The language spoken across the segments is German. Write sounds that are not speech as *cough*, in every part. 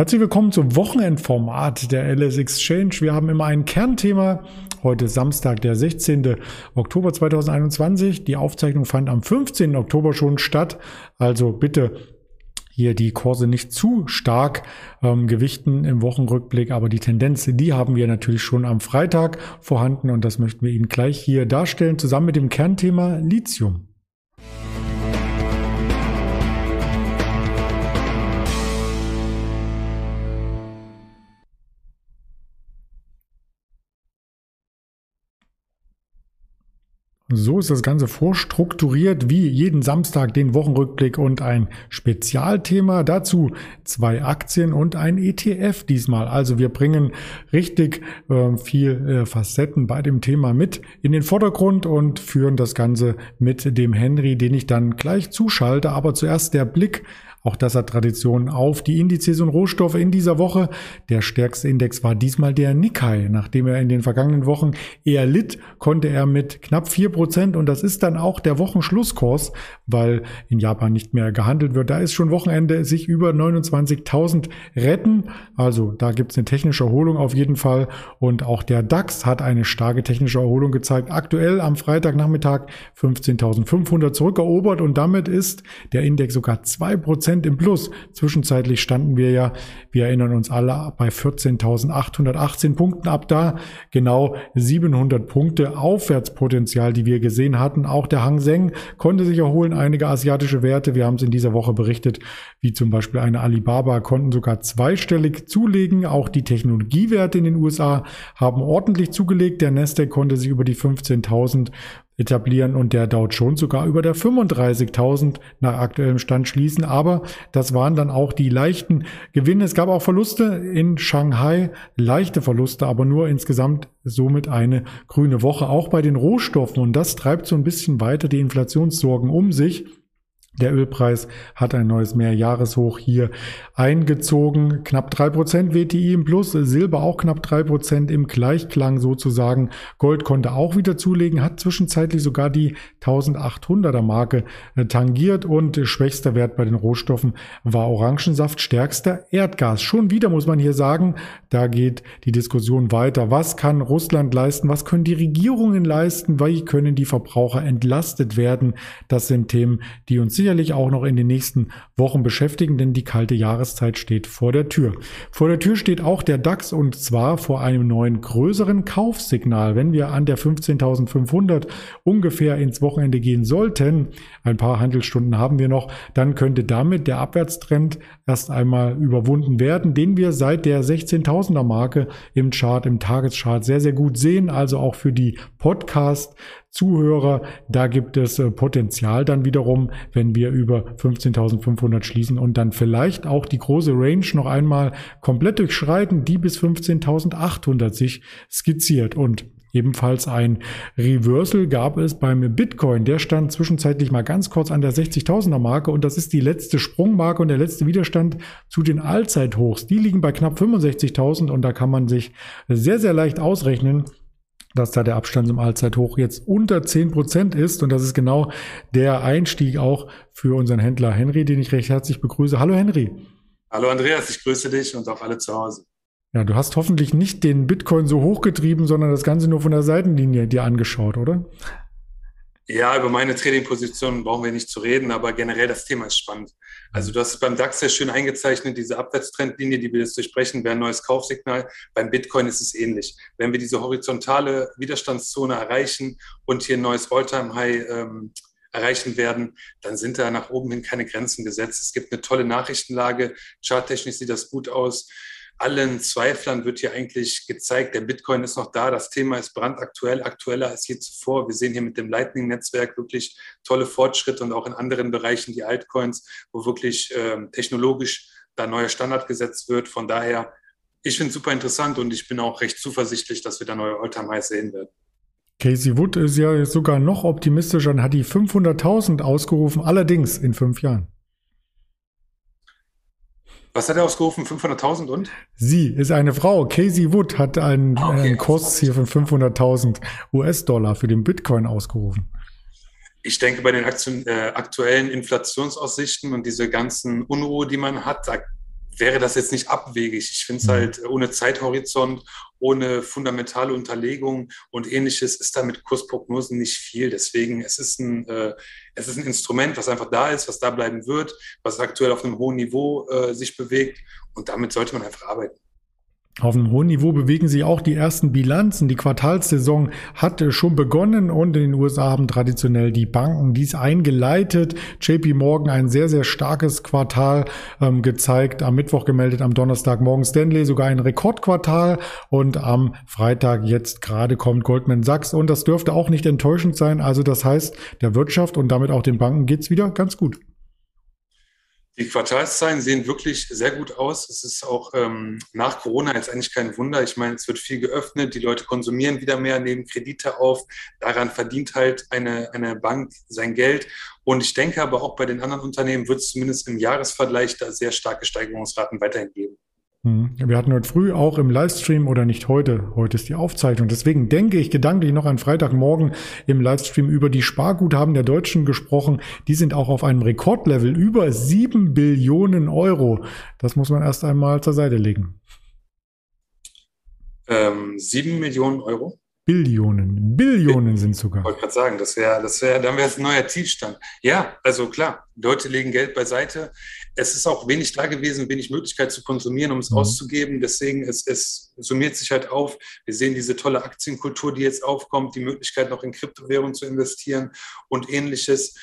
Herzlich willkommen zum Wochenendformat der LS Exchange. Wir haben immer ein Kernthema. Heute Samstag, der 16. Oktober 2021. Die Aufzeichnung fand am 15. Oktober schon statt. Also bitte hier die Kurse nicht zu stark ähm, gewichten im Wochenrückblick, aber die Tendenz, die haben wir natürlich schon am Freitag vorhanden und das möchten wir Ihnen gleich hier darstellen, zusammen mit dem Kernthema Lithium. So ist das Ganze vorstrukturiert wie jeden Samstag den Wochenrückblick und ein Spezialthema. Dazu zwei Aktien und ein ETF diesmal. Also wir bringen richtig äh, viel äh, Facetten bei dem Thema mit in den Vordergrund und führen das Ganze mit dem Henry, den ich dann gleich zuschalte. Aber zuerst der Blick auch das hat Tradition auf die Indizes und Rohstoffe in dieser Woche. Der stärkste Index war diesmal der Nikkei. Nachdem er in den vergangenen Wochen eher litt, konnte er mit knapp vier Prozent und das ist dann auch der Wochenschlusskurs, weil in Japan nicht mehr gehandelt wird. Da ist schon Wochenende sich über 29.000 retten. Also da gibt es eine technische Erholung auf jeden Fall und auch der DAX hat eine starke technische Erholung gezeigt. Aktuell am Freitagnachmittag 15.500 zurückerobert und damit ist der Index sogar zwei Prozent Prozent im Plus. Zwischenzeitlich standen wir ja, wir erinnern uns alle, bei 14.818 Punkten ab da. Genau 700 Punkte Aufwärtspotenzial, die wir gesehen hatten. Auch der Hang Seng konnte sich erholen. Einige asiatische Werte, wir haben es in dieser Woche berichtet, wie zum Beispiel eine Alibaba, konnten sogar zweistellig zulegen. Auch die Technologiewerte in den USA haben ordentlich zugelegt. Der Nasdaq konnte sich über die 15.000 etablieren und der Dow Jones sogar über der 35.000 nach aktuellem Stand schließen. Aber das waren dann auch die leichten Gewinne. Es gab auch Verluste in Shanghai, leichte Verluste, aber nur insgesamt somit eine grüne Woche. Auch bei den Rohstoffen und das treibt so ein bisschen weiter die Inflationssorgen um sich. Der Ölpreis hat ein neues Mehrjahreshoch hier eingezogen. Knapp drei Prozent WTI im Plus, Silber auch knapp drei Prozent im Gleichklang sozusagen. Gold konnte auch wieder zulegen, hat zwischenzeitlich sogar die 1800er Marke äh, tangiert und schwächster Wert bei den Rohstoffen war Orangensaft, stärkster Erdgas. Schon wieder muss man hier sagen, da geht die Diskussion weiter. Was kann Russland leisten? Was können die Regierungen leisten? Wie können die Verbraucher entlastet werden? Das sind Themen, die uns sicherlich auch noch in den nächsten Wochen beschäftigen, denn die kalte Jahreszeit steht vor der Tür. Vor der Tür steht auch der DAX und zwar vor einem neuen größeren Kaufsignal. Wenn wir an der 15.500 ungefähr ins Wochenende gehen sollten, ein paar Handelsstunden haben wir noch, dann könnte damit der Abwärtstrend erst einmal überwunden werden, den wir seit der 16.000er Marke im Chart, im Tageschart sehr, sehr gut sehen. Also auch für die Podcast Zuhörer. Da gibt es äh, Potenzial dann wiederum, wenn wir über 15.500 schließen und dann vielleicht auch die große Range noch einmal komplett durchschreiten, die bis 15.800 sich skizziert. Und Ebenfalls ein Reversal gab es beim Bitcoin. Der stand zwischenzeitlich mal ganz kurz an der 60.000er Marke und das ist die letzte Sprungmarke und der letzte Widerstand zu den Allzeithochs. Die liegen bei knapp 65.000 und da kann man sich sehr, sehr leicht ausrechnen, dass da der Abstand zum Allzeithoch jetzt unter zehn Prozent ist. Und das ist genau der Einstieg auch für unseren Händler Henry, den ich recht herzlich begrüße. Hallo Henry. Hallo Andreas, ich grüße dich und auch alle zu Hause. Ja, du hast hoffentlich nicht den Bitcoin so hochgetrieben, sondern das Ganze nur von der Seitenlinie dir angeschaut, oder? Ja, über meine Trading-Position brauchen wir nicht zu reden, aber generell das Thema ist spannend. Also du hast beim DAX sehr schön eingezeichnet, diese Abwärtstrendlinie, die wir jetzt durchbrechen, wäre ein neues Kaufsignal. Beim Bitcoin ist es ähnlich. Wenn wir diese horizontale Widerstandszone erreichen und hier ein neues All-Time-High ähm, erreichen werden, dann sind da nach oben hin keine Grenzen gesetzt. Es gibt eine tolle Nachrichtenlage. Charttechnisch sieht das gut aus allen Zweiflern wird hier eigentlich gezeigt, der Bitcoin ist noch da, das Thema ist brandaktuell, aktueller als je zuvor. Wir sehen hier mit dem Lightning-Netzwerk wirklich tolle Fortschritte und auch in anderen Bereichen die Altcoins, wo wirklich ähm, technologisch da neuer Standard gesetzt wird. Von daher, ich finde es super interessant und ich bin auch recht zuversichtlich, dass wir da neue Alltime-Highs sehen werden. Casey Wood ist ja sogar noch optimistischer und hat die 500.000 ausgerufen, allerdings in fünf Jahren. Was hat er ausgerufen? 500.000 und? Sie ist eine Frau. Casey Wood hat einen, ah, okay. einen Kurs hier von 500.000 US-Dollar für den Bitcoin ausgerufen. Ich denke, bei den Aktien, äh, aktuellen Inflationsaussichten und diese ganzen Unruhe, die man hat, da wäre das jetzt nicht abwegig. Ich finde es mhm. halt ohne Zeithorizont, ohne fundamentale Unterlegung und ähnliches ist da mit Kursprognosen nicht viel. Deswegen, es ist ein, äh, es ist ein Instrument, was einfach da ist, was da bleiben wird, was aktuell auf einem hohen Niveau äh, sich bewegt und damit sollte man einfach arbeiten. Auf einem hohen Niveau bewegen sich auch die ersten Bilanzen. Die Quartalssaison hat schon begonnen und in den USA haben traditionell die Banken dies eingeleitet. JP Morgan ein sehr, sehr starkes Quartal ähm, gezeigt. Am Mittwoch gemeldet, am Donnerstag Morgan Stanley sogar ein Rekordquartal und am Freitag jetzt gerade kommt Goldman Sachs und das dürfte auch nicht enttäuschend sein. Also das heißt, der Wirtschaft und damit auch den Banken geht's wieder ganz gut. Die Quartalszahlen sehen wirklich sehr gut aus. Es ist auch ähm, nach Corona jetzt eigentlich kein Wunder. Ich meine, es wird viel geöffnet, die Leute konsumieren wieder mehr, nehmen Kredite auf. Daran verdient halt eine, eine Bank sein Geld. Und ich denke aber auch bei den anderen Unternehmen wird es zumindest im Jahresvergleich da sehr starke Steigerungsraten weiterhin geben. Mhm. Wir hatten heute früh auch im Livestream oder nicht heute, heute ist die Aufzeichnung. Deswegen denke ich gedanklich noch an Freitagmorgen im Livestream über die Sparguthaben der Deutschen gesprochen. Die sind auch auf einem Rekordlevel über sieben Billionen Euro. Das muss man erst einmal zur Seite legen. Ähm, sieben Millionen Euro? Billionen, Billionen sind sogar. Ich wollte gerade sagen, das wäre, das wäre, dann wäre es ein neuer Tiefstand. Ja, also klar, Leute legen Geld beiseite. Es ist auch wenig da gewesen, wenig Möglichkeit zu konsumieren, um es mhm. auszugeben. Deswegen, es, es summiert sich halt auf. Wir sehen diese tolle Aktienkultur, die jetzt aufkommt, die Möglichkeit noch in Kryptowährungen zu investieren und ähnliches.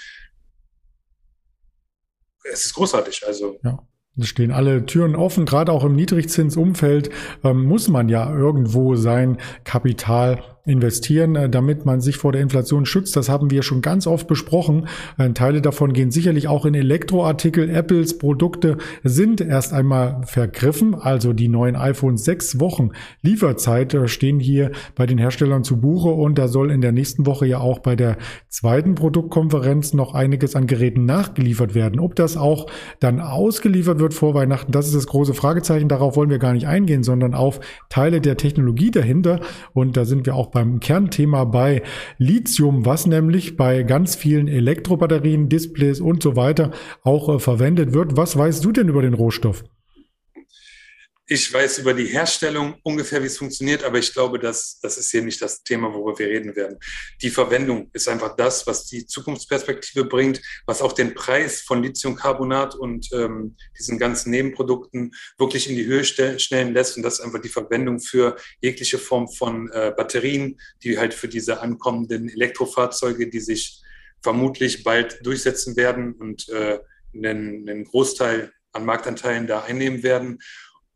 Es ist großartig. Also. Ja. Es stehen alle Türen offen, gerade auch im Niedrigzinsumfeld ähm, muss man ja irgendwo sein Kapital investieren, äh, damit man sich vor der Inflation schützt. Das haben wir schon ganz oft besprochen. Äh, Teile davon gehen sicherlich auch in Elektroartikel. Apples Produkte sind erst einmal vergriffen. Also die neuen iPhones sechs Wochen Lieferzeit äh, stehen hier bei den Herstellern zu Buche und da soll in der nächsten Woche ja auch bei der zweiten Produktkonferenz noch einiges an Geräten nachgeliefert werden. Ob das auch dann ausgeliefert wird vor Weihnachten, das ist das große Fragezeichen. Darauf wollen wir gar nicht eingehen, sondern auf Teile der Technologie dahinter. Und da sind wir auch beim Kernthema bei Lithium, was nämlich bei ganz vielen Elektrobatterien, Displays und so weiter auch äh, verwendet wird. Was weißt du denn über den Rohstoff? Ich weiß über die Herstellung ungefähr, wie es funktioniert, aber ich glaube, dass das ist hier nicht das Thema, worüber wir reden werden. Die Verwendung ist einfach das, was die Zukunftsperspektive bringt, was auch den Preis von Lithiumcarbonat und ähm, diesen ganzen Nebenprodukten wirklich in die Höhe stellen lässt. Und das ist einfach die Verwendung für jegliche Form von äh, Batterien, die halt für diese ankommenden Elektrofahrzeuge, die sich vermutlich bald durchsetzen werden und äh, einen, einen Großteil an Marktanteilen da einnehmen werden.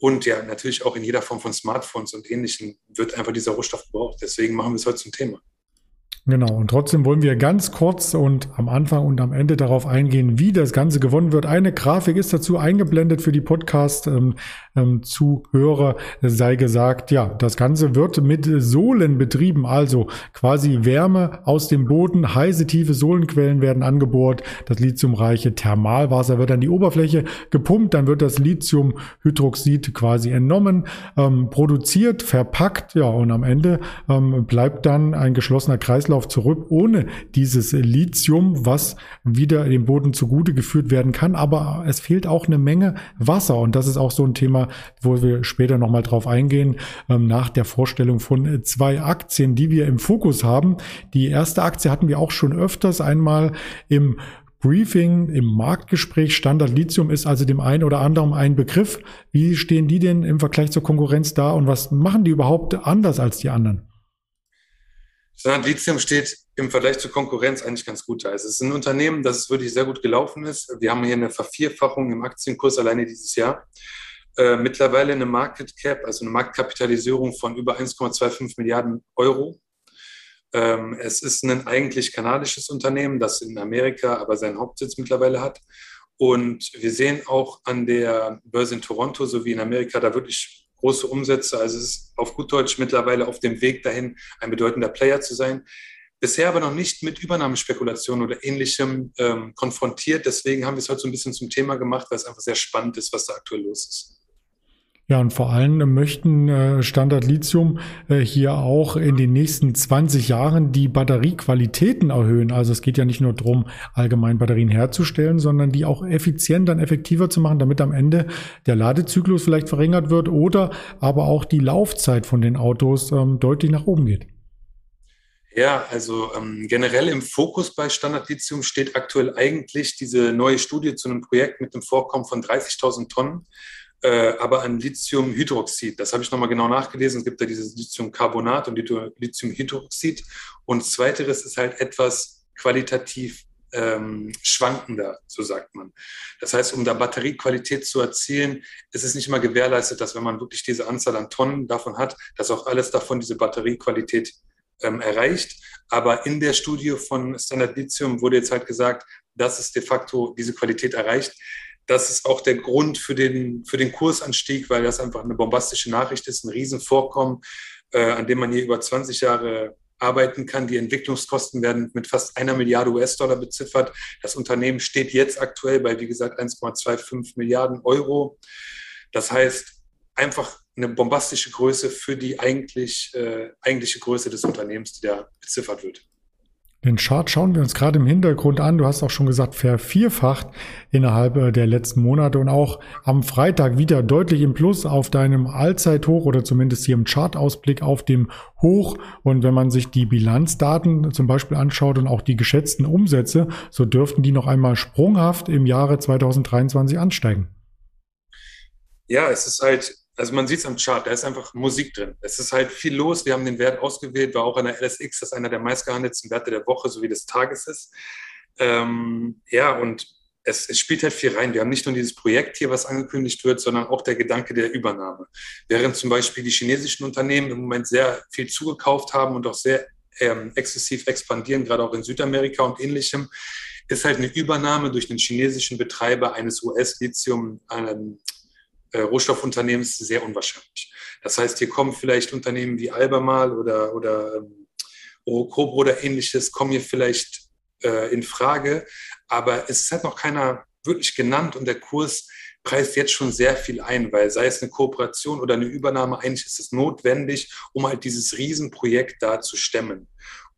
Und ja, natürlich auch in jeder Form von Smartphones und Ähnlichem wird einfach dieser Rohstoff gebraucht. Deswegen machen wir es heute zum Thema. Genau, und trotzdem wollen wir ganz kurz und am Anfang und am Ende darauf eingehen, wie das Ganze gewonnen wird. Eine Grafik ist dazu eingeblendet für die Podcast-Zuhörer, ähm, sei gesagt, ja, das Ganze wird mit Sohlen betrieben, also quasi Wärme aus dem Boden, heiße, tiefe Sohlenquellen werden angebohrt, das lithiumreiche Thermalwasser wird an die Oberfläche gepumpt, dann wird das Lithiumhydroxid quasi entnommen, ähm, produziert, verpackt, ja, und am Ende ähm, bleibt dann ein geschlossener Kreislauf Kreislauf zurück ohne dieses Lithium, was wieder dem Boden zugute geführt werden kann. Aber es fehlt auch eine Menge Wasser und das ist auch so ein Thema, wo wir später nochmal drauf eingehen, ähm, nach der Vorstellung von zwei Aktien, die wir im Fokus haben. Die erste Aktie hatten wir auch schon öfters einmal im Briefing im Marktgespräch. Standard Lithium ist also dem einen oder anderen ein Begriff. Wie stehen die denn im Vergleich zur Konkurrenz da und was machen die überhaupt anders als die anderen? Sondern Lithium steht im Vergleich zur Konkurrenz eigentlich ganz gut da. Es ist ein Unternehmen, das wirklich sehr gut gelaufen ist. Wir haben hier eine Vervierfachung im Aktienkurs alleine dieses Jahr. Äh, mittlerweile eine Market Cap, also eine Marktkapitalisierung von über 1,25 Milliarden Euro. Ähm, es ist ein eigentlich kanadisches Unternehmen, das in Amerika aber seinen Hauptsitz mittlerweile hat. Und wir sehen auch an der Börse in Toronto sowie in Amerika da wirklich große Umsätze. Also es ist auf gut Deutsch mittlerweile auf dem Weg dahin, ein bedeutender Player zu sein. Bisher aber noch nicht mit Übernahmespekulationen oder ähnlichem ähm, konfrontiert. Deswegen haben wir es heute so ein bisschen zum Thema gemacht, weil es einfach sehr spannend ist, was da aktuell los ist. Ja, und vor allem möchten äh, Standard Lithium äh, hier auch in den nächsten 20 Jahren die Batteriequalitäten erhöhen. Also es geht ja nicht nur darum, allgemein Batterien herzustellen, sondern die auch effizienter und effektiver zu machen, damit am Ende der Ladezyklus vielleicht verringert wird oder aber auch die Laufzeit von den Autos ähm, deutlich nach oben geht. Ja, also ähm, generell im Fokus bei Standard Lithium steht aktuell eigentlich diese neue Studie zu einem Projekt mit einem Vorkommen von 30.000 Tonnen äh, aber an Lithiumhydroxid. Das habe ich nochmal genau nachgelesen. Es gibt da dieses Lithiumcarbonat und Lithiumhydroxid. Und zweiteres ist halt etwas qualitativ ähm, schwankender, so sagt man. Das heißt, um da Batteriequalität zu erzielen, ist es nicht immer gewährleistet, dass wenn man wirklich diese Anzahl an Tonnen davon hat, dass auch alles davon diese Batteriequalität ähm, erreicht. Aber in der Studie von Standard Lithium wurde jetzt halt gesagt, dass es de facto diese Qualität erreicht das ist auch der Grund für den, für den Kursanstieg, weil das einfach eine bombastische Nachricht ist, ein Riesenvorkommen, äh, an dem man hier über 20 Jahre arbeiten kann. Die Entwicklungskosten werden mit fast einer Milliarde US-Dollar beziffert. Das Unternehmen steht jetzt aktuell bei, wie gesagt, 1,25 Milliarden Euro. Das heißt, einfach eine bombastische Größe für die eigentlich, äh, eigentliche Größe des Unternehmens, die da beziffert wird. Den Chart schauen wir uns gerade im Hintergrund an. Du hast auch schon gesagt, vervierfacht innerhalb äh, der letzten Monate und auch am Freitag wieder deutlich im Plus auf deinem Allzeithoch oder zumindest hier im Chartausblick auf dem Hoch. Und wenn man sich die Bilanzdaten zum Beispiel anschaut und auch die geschätzten Umsätze, so dürften die noch einmal sprunghaft im Jahre 2023 ansteigen. Ja, es ist halt also man sieht es am Chart, da ist einfach Musik drin. Es ist halt viel los. Wir haben den Wert ausgewählt, war auch an der LSX, das einer der meistgehandelten Werte der Woche sowie des Tages ist. Ähm, ja, und es, es, spielt halt viel rein. Wir haben nicht nur dieses Projekt hier, was angekündigt wird, sondern auch der Gedanke der Übernahme. Während zum Beispiel die chinesischen Unternehmen im Moment sehr viel zugekauft haben und auch sehr ähm, exzessiv expandieren, gerade auch in Südamerika und ähnlichem, ist halt eine Übernahme durch den chinesischen Betreiber eines US-Lithium, ähm, äh, Rohstoffunternehmens sehr unwahrscheinlich. Das heißt, hier kommen vielleicht Unternehmen wie Albemarle oder, oder ähm, Orocobro oder ähnliches, kommen hier vielleicht äh, in Frage, aber es ist halt noch keiner wirklich genannt und der Kurs preist jetzt schon sehr viel ein, weil sei es eine Kooperation oder eine Übernahme, eigentlich ist es notwendig, um halt dieses Riesenprojekt da zu stemmen.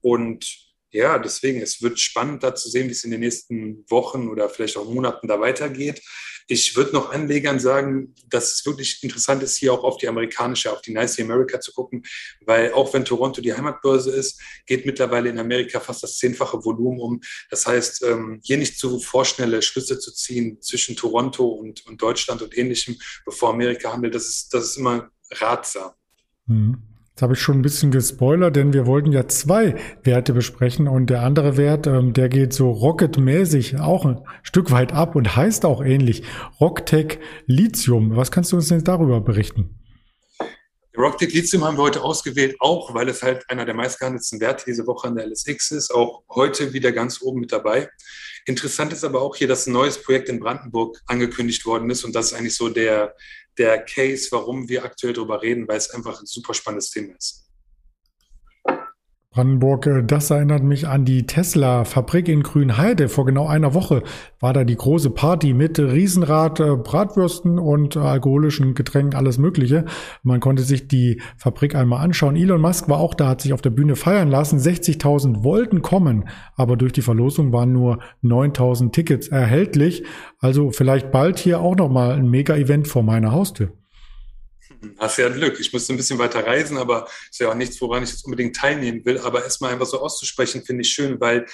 Und ja, deswegen, es wird spannend da zu sehen, wie es in den nächsten Wochen oder vielleicht auch Monaten da weitergeht. Ich würde noch Anlegern sagen, dass es wirklich interessant ist, hier auch auf die amerikanische, auf die Nice America zu gucken, weil auch wenn Toronto die Heimatbörse ist, geht mittlerweile in Amerika fast das zehnfache Volumen um. Das heißt, ähm, hier nicht zu vorschnelle Schlüsse zu ziehen zwischen Toronto und, und Deutschland und ähnlichem, bevor Amerika handelt, das ist, das ist immer ratsam. Mhm. Jetzt habe ich schon ein bisschen gespoilert, denn wir wollten ja zwei Werte besprechen und der andere Wert, ähm, der geht so rocketmäßig auch ein Stück weit ab und heißt auch ähnlich Rocktech Lithium. Was kannst du uns denn darüber berichten? Rocktech Lithium haben wir heute ausgewählt, auch weil es halt einer der meistgehandelten Werte diese Woche an der LSX ist, auch heute wieder ganz oben mit dabei. Interessant ist aber auch hier, dass ein neues Projekt in Brandenburg angekündigt worden ist und das ist eigentlich so der, der Case, warum wir aktuell darüber reden, weil es einfach ein super spannendes Thema ist. Brandenburg, äh, das erinnert mich an die Tesla-Fabrik in Grünheide. Vor genau einer Woche war da die große Party mit Riesenrad, äh, Bratwürsten und alkoholischen Getränken, alles Mögliche. Man konnte sich die Fabrik einmal anschauen. Elon Musk war auch da, hat sich auf der Bühne feiern lassen. 60.000 wollten kommen, aber durch die Verlosung waren nur 9.000 Tickets erhältlich. Also vielleicht bald hier auch nochmal ein Mega-Event vor meiner Haustür. Hast ja Glück. Ich musste ein bisschen weiter reisen, aber ist ja auch nichts, woran ich jetzt unbedingt teilnehmen will. Aber erstmal einfach so auszusprechen, finde ich schön, weil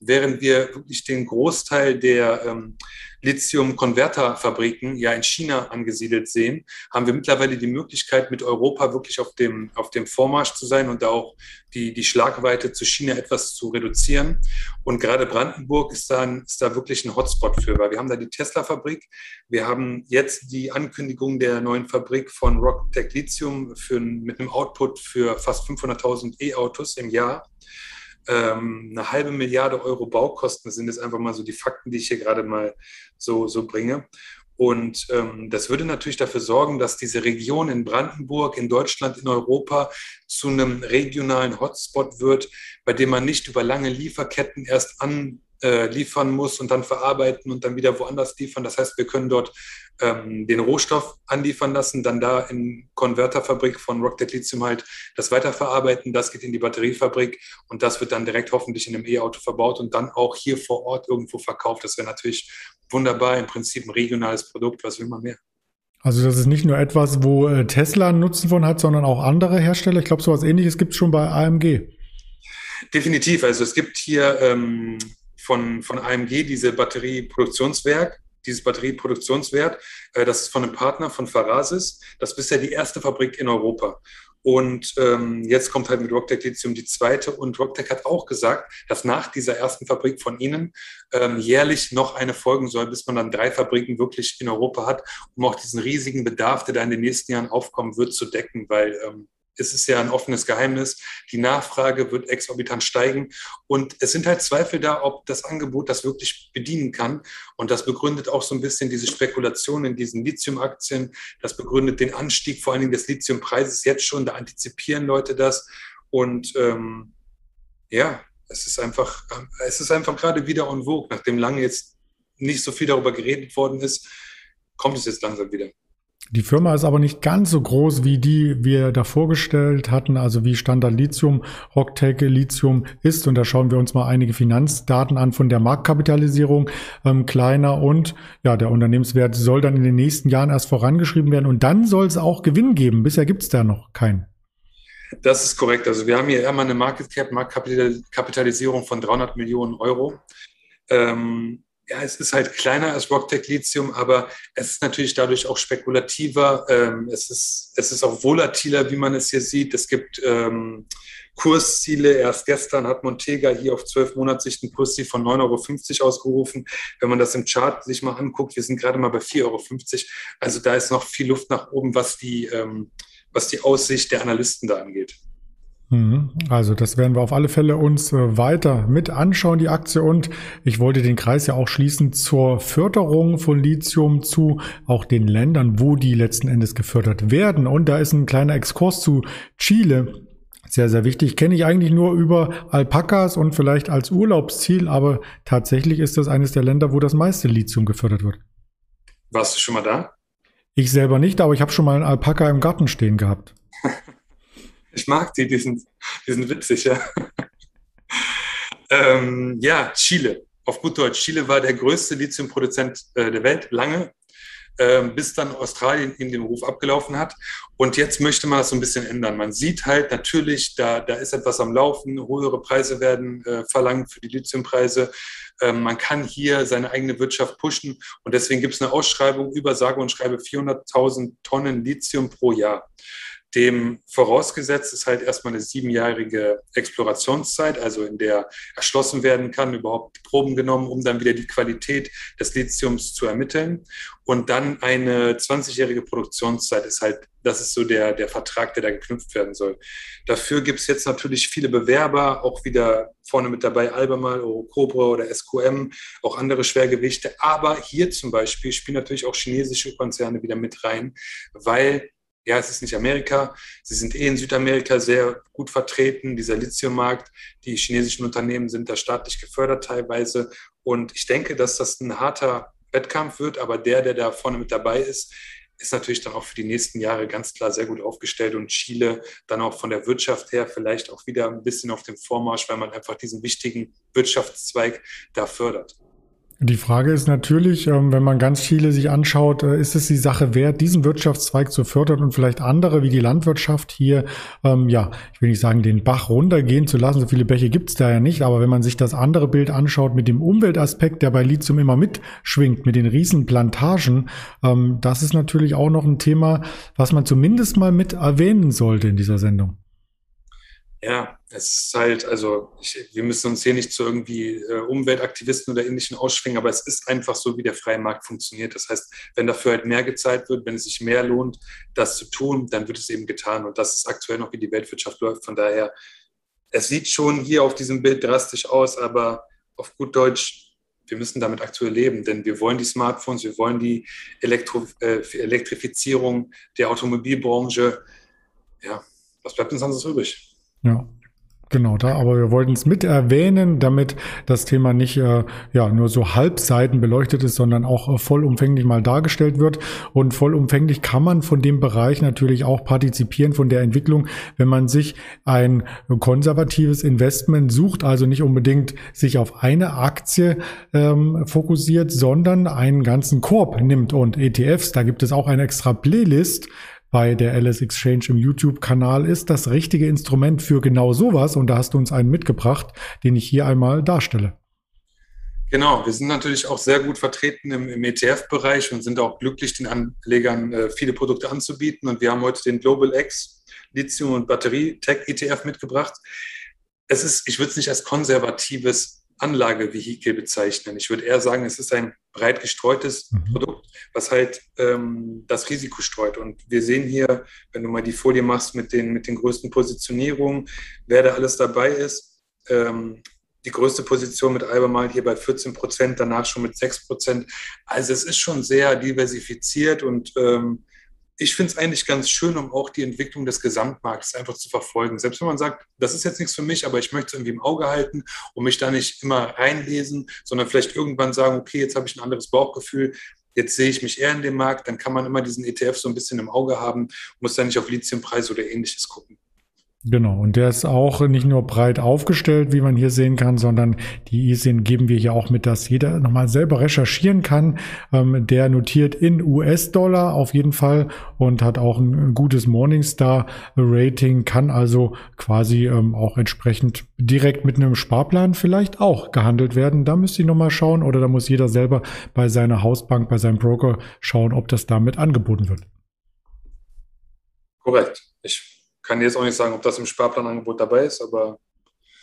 während wir wirklich den Großteil der ähm, Lithium-Konverterfabriken ja in China angesiedelt sehen, haben wir mittlerweile die Möglichkeit, mit Europa wirklich auf dem, auf dem Vormarsch zu sein und da auch die, die Schlagweite zu China etwas zu reduzieren. Und gerade Brandenburg ist da, ein, ist da wirklich ein Hotspot für, weil wir haben da die Tesla-Fabrik, wir haben jetzt die Ankündigung der neuen Fabrik von Rocktech Lithium für, mit einem Output für fast 500.000 E-Autos im Jahr ähm, eine halbe Milliarde Euro Baukosten sind jetzt einfach mal so die Fakten, die ich hier gerade mal so, so bringe. Und ähm, das würde natürlich dafür sorgen, dass diese Region in Brandenburg, in Deutschland, in Europa zu einem regionalen Hotspot wird, bei dem man nicht über lange Lieferketten erst an äh, liefern muss und dann verarbeiten und dann wieder woanders liefern. Das heißt, wir können dort ähm, den Rohstoff anliefern lassen, dann da in Konverterfabrik von Rocktech Lithium halt das weiterverarbeiten. Das geht in die Batteriefabrik und das wird dann direkt hoffentlich in einem E-Auto verbaut und dann auch hier vor Ort irgendwo verkauft. Das wäre natürlich wunderbar, im Prinzip ein regionales Produkt. Was will man mehr? Also das ist nicht nur etwas, wo äh, Tesla einen Nutzen von hat, sondern auch andere Hersteller. Ich glaube, so etwas ähnliches gibt es schon bei AMG. Definitiv. Also es gibt hier ähm, von, von AMG diese Batterieproduktionswerk, dieses Batterieproduktionswert. Äh, das ist von einem Partner von Farasis. Das ist bisher die erste Fabrik in Europa. Und ähm, jetzt kommt halt mit Rocktech Lithium die zweite. Und Rocktech hat auch gesagt, dass nach dieser ersten Fabrik von ihnen ähm, jährlich noch eine folgen soll, bis man dann drei Fabriken wirklich in Europa hat, um auch diesen riesigen Bedarf, der da in den nächsten Jahren aufkommen wird, zu decken. Weil ähm, es ist ja ein offenes Geheimnis. Die Nachfrage wird exorbitant steigen. Und es sind halt Zweifel da, ob das Angebot das wirklich bedienen kann. Und das begründet auch so ein bisschen diese Spekulation in diesen Lithium-Aktien. Das begründet den Anstieg vor allen Dingen des Lithiumpreises jetzt schon. Da antizipieren Leute das. Und ähm, ja, es ist einfach, es ist einfach gerade wieder en vogue, nachdem lange jetzt nicht so viel darüber geredet worden ist, kommt es jetzt langsam wieder. Die Firma ist aber nicht ganz so groß, wie die wir da vorgestellt hatten, also wie Standard Lithium, Rocktech Lithium ist. Und da schauen wir uns mal einige Finanzdaten an von der Marktkapitalisierung ähm, kleiner und ja, der Unternehmenswert soll dann in den nächsten Jahren erst vorangeschrieben werden und dann soll es auch Gewinn geben. Bisher gibt es da noch keinen. Das ist korrekt. Also wir haben hier immer eine Market Cap, Marktkapitalisierung von 300 Millionen Euro. Ähm, ja, es ist halt kleiner als Rocktech Lithium, aber es ist natürlich dadurch auch spekulativer. Ähm, es, ist, es ist auch volatiler, wie man es hier sieht. Es gibt ähm, Kursziele. Erst gestern hat Montega hier auf zwölf Monatssicht ein Kursziel von 9,50 Euro ausgerufen. Wenn man das im Chart sich mal anguckt, wir sind gerade mal bei 4,50 Euro. Also da ist noch viel Luft nach oben, was die, ähm, was die Aussicht der Analysten da angeht. Mhm. Also das werden wir auf alle Fälle uns äh, weiter mit anschauen, die Aktie. Und ich wollte den Kreis ja auch schließen zur Förderung von Lithium zu auch den Ländern, wo die letzten Endes gefördert werden. Und da ist ein kleiner Exkurs zu Chile. Sehr, sehr wichtig. Kenne ich eigentlich nur über Alpakas und vielleicht als Urlaubsziel, aber tatsächlich ist das eines der Länder, wo das meiste Lithium gefördert wird. Warst du schon mal da? Ich selber nicht, aber ich habe schon mal einen Alpaka im Garten stehen gehabt. Ich mag die, die sind, die sind witzig, ja. *laughs* ähm, ja, Chile. Auf gut Deutsch. Chile war der größte Lithiumproduzent äh, der Welt lange, ähm, bis dann Australien in den Ruf abgelaufen hat. Und jetzt möchte man das so ein bisschen ändern. Man sieht halt natürlich, da, da ist etwas am Laufen, höhere Preise werden äh, verlangt für die Lithiumpreise. Ähm, man kann hier seine eigene Wirtschaft pushen und deswegen gibt es eine Ausschreibung über sage und schreibe 400.000 Tonnen Lithium pro Jahr. Dem vorausgesetzt ist halt erstmal eine siebenjährige Explorationszeit, also in der erschlossen werden kann, überhaupt Proben genommen, um dann wieder die Qualität des Lithiums zu ermitteln. Und dann eine 20-jährige Produktionszeit ist halt, das ist so der, der Vertrag, der da geknüpft werden soll. Dafür gibt es jetzt natürlich viele Bewerber, auch wieder vorne mit dabei Albemarle, Cobra oder SQM, auch andere Schwergewichte. Aber hier zum Beispiel spielen natürlich auch chinesische Konzerne wieder mit rein, weil ja, es ist nicht Amerika. Sie sind eh in Südamerika sehr gut vertreten, dieser Lithiummarkt. Die chinesischen Unternehmen sind da staatlich gefördert teilweise. Und ich denke, dass das ein harter Wettkampf wird, aber der, der da vorne mit dabei ist, ist natürlich dann auch für die nächsten Jahre ganz klar sehr gut aufgestellt und Chile dann auch von der Wirtschaft her vielleicht auch wieder ein bisschen auf dem Vormarsch, weil man einfach diesen wichtigen Wirtschaftszweig da fördert. Die Frage ist natürlich, ähm, wenn man ganz Chile sich anschaut, äh, ist es die Sache wert, diesen Wirtschaftszweig zu fördern und vielleicht andere wie die Landwirtschaft hier, ähm, ja, ich will nicht sagen, den Bach runtergehen zu lassen. So viele Bäche gibt es da ja nicht, aber wenn man sich das andere Bild anschaut mit dem Umweltaspekt, der bei Lithium immer mitschwingt, mit den Riesenplantagen, ähm, das ist natürlich auch noch ein Thema, was man zumindest mal mit erwähnen sollte in dieser Sendung. Ja, es ist halt, also ich, wir müssen uns hier nicht zu irgendwie äh, Umweltaktivisten oder ähnlichen ausschwingen, aber es ist einfach so, wie der freie Markt funktioniert. Das heißt, wenn dafür halt mehr gezahlt wird, wenn es sich mehr lohnt, das zu tun, dann wird es eben getan. Und das ist aktuell noch, wie die Weltwirtschaft läuft. Von daher, es sieht schon hier auf diesem Bild drastisch aus, aber auf gut Deutsch, wir müssen damit aktuell leben, denn wir wollen die Smartphones, wir wollen die Elektro, äh, Elektrifizierung der Automobilbranche. Ja, was bleibt uns anderes übrig? Ja. Genau, da, aber wir wollten es mit erwähnen, damit das Thema nicht äh, ja nur so halbseiten beleuchtet ist, sondern auch äh, vollumfänglich mal dargestellt wird. Und vollumfänglich kann man von dem Bereich natürlich auch partizipieren von der Entwicklung, wenn man sich ein konservatives Investment sucht, also nicht unbedingt sich auf eine Aktie ähm, fokussiert, sondern einen ganzen Korb nimmt und ETFs. Da gibt es auch eine extra Playlist bei der LS Exchange im YouTube-Kanal ist das richtige Instrument für genau sowas. Und da hast du uns einen mitgebracht, den ich hier einmal darstelle. Genau, wir sind natürlich auch sehr gut vertreten im, im ETF-Bereich und sind auch glücklich, den Anlegern äh, viele Produkte anzubieten. Und wir haben heute den Global X Lithium- und Batterie-Tech-ETF mitgebracht. Es ist, ich würde es nicht als konservatives Anlagevehikel bezeichnen. Ich würde eher sagen, es ist ein breit gestreutes mhm. Produkt, was halt ähm, das Risiko streut. Und wir sehen hier, wenn du mal die Folie machst mit den, mit den größten Positionierungen, wer da alles dabei ist. Ähm, die größte Position mit Albemarle hier bei 14 Prozent, danach schon mit 6 Prozent. Also es ist schon sehr diversifiziert und ähm, ich finde es eigentlich ganz schön, um auch die Entwicklung des Gesamtmarkts einfach zu verfolgen. Selbst wenn man sagt, das ist jetzt nichts für mich, aber ich möchte es irgendwie im Auge halten und mich da nicht immer reinlesen, sondern vielleicht irgendwann sagen, okay, jetzt habe ich ein anderes Bauchgefühl, jetzt sehe ich mich eher in dem Markt, dann kann man immer diesen ETF so ein bisschen im Auge haben, muss dann nicht auf Lithiumpreis oder ähnliches gucken. Genau, und der ist auch nicht nur breit aufgestellt, wie man hier sehen kann, sondern die ISIN geben wir hier auch mit, dass jeder nochmal selber recherchieren kann. Ähm, der notiert in US-Dollar auf jeden Fall und hat auch ein gutes Morningstar-Rating, kann also quasi ähm, auch entsprechend direkt mit einem Sparplan vielleicht auch gehandelt werden. Da müsste ich nochmal schauen oder da muss jeder selber bei seiner Hausbank, bei seinem Broker schauen, ob das damit angeboten wird. Korrekt. Ich kann jetzt auch nicht sagen, ob das im Sparplanangebot dabei ist, aber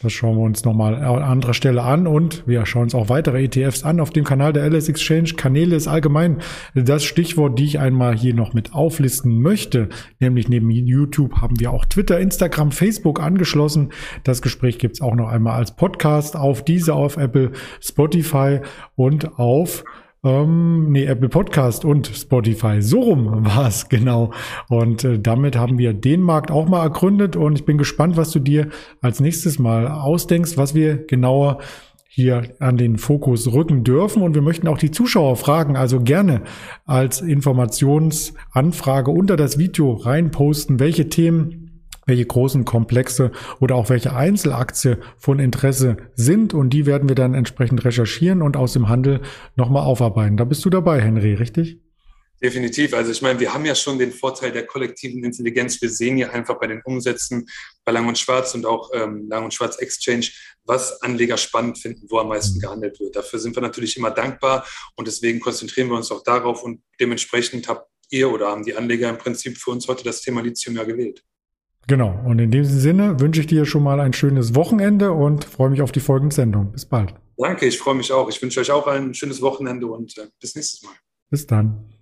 das schauen wir uns nochmal an anderer Stelle an und wir schauen uns auch weitere ETFs an auf dem Kanal der LS Exchange. Kanäle ist allgemein das Stichwort, die ich einmal hier noch mit auflisten möchte. Nämlich neben YouTube haben wir auch Twitter, Instagram, Facebook angeschlossen. Das Gespräch gibt's auch noch einmal als Podcast auf diese, auf Apple, Spotify und auf ähm, nee, Apple Podcast und Spotify. So rum war es genau. Und äh, damit haben wir den Markt auch mal ergründet und ich bin gespannt, was du dir als nächstes mal ausdenkst, was wir genauer hier an den Fokus rücken dürfen. Und wir möchten auch die Zuschauer fragen, also gerne als Informationsanfrage unter das Video reinposten, welche Themen welche großen Komplexe oder auch welche Einzelaktie von Interesse sind. Und die werden wir dann entsprechend recherchieren und aus dem Handel nochmal aufarbeiten. Da bist du dabei, Henry, richtig? Definitiv. Also ich meine, wir haben ja schon den Vorteil der kollektiven Intelligenz. Wir sehen ja einfach bei den Umsätzen bei Lang und Schwarz und auch ähm, Lang und Schwarz Exchange, was Anleger spannend finden, wo am meisten gehandelt wird. Dafür sind wir natürlich immer dankbar und deswegen konzentrieren wir uns auch darauf und dementsprechend habt ihr oder haben die Anleger im Prinzip für uns heute das Thema Lithium ja gewählt. Genau. Und in diesem Sinne wünsche ich dir schon mal ein schönes Wochenende und freue mich auf die folgende Sendung. Bis bald. Danke, ich freue mich auch. Ich wünsche euch auch ein schönes Wochenende und äh, bis nächstes Mal. Bis dann.